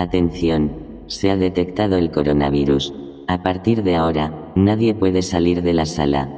Atención, se ha detectado el coronavirus. A partir de ahora, nadie puede salir de la sala.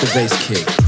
The bass kick.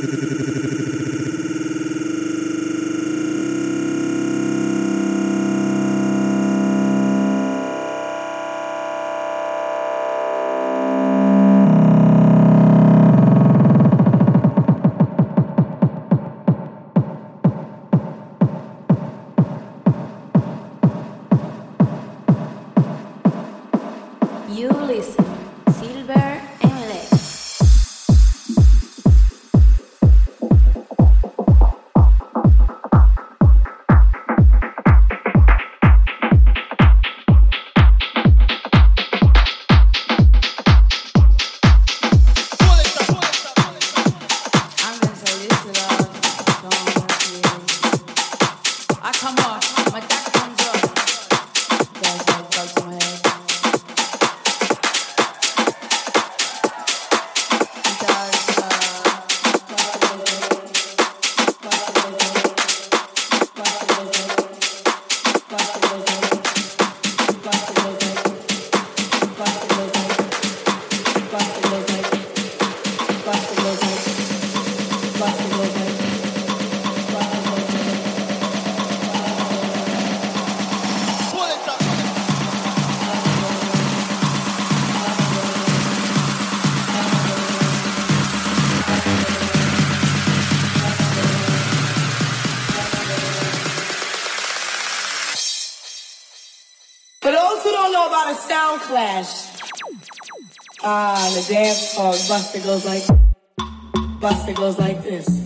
a dance called Buster Goes Like Buster Goes Like This.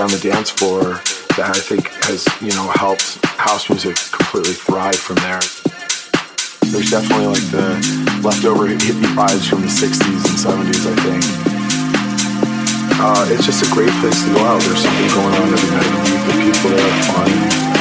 On the dance floor that I think has, you know, helped house music completely thrive from there. There's definitely like the leftover hippie vibes from the 60s and 70s, I think. Uh, it's just a great place to go out. There's something going on every night of. The people there are fun.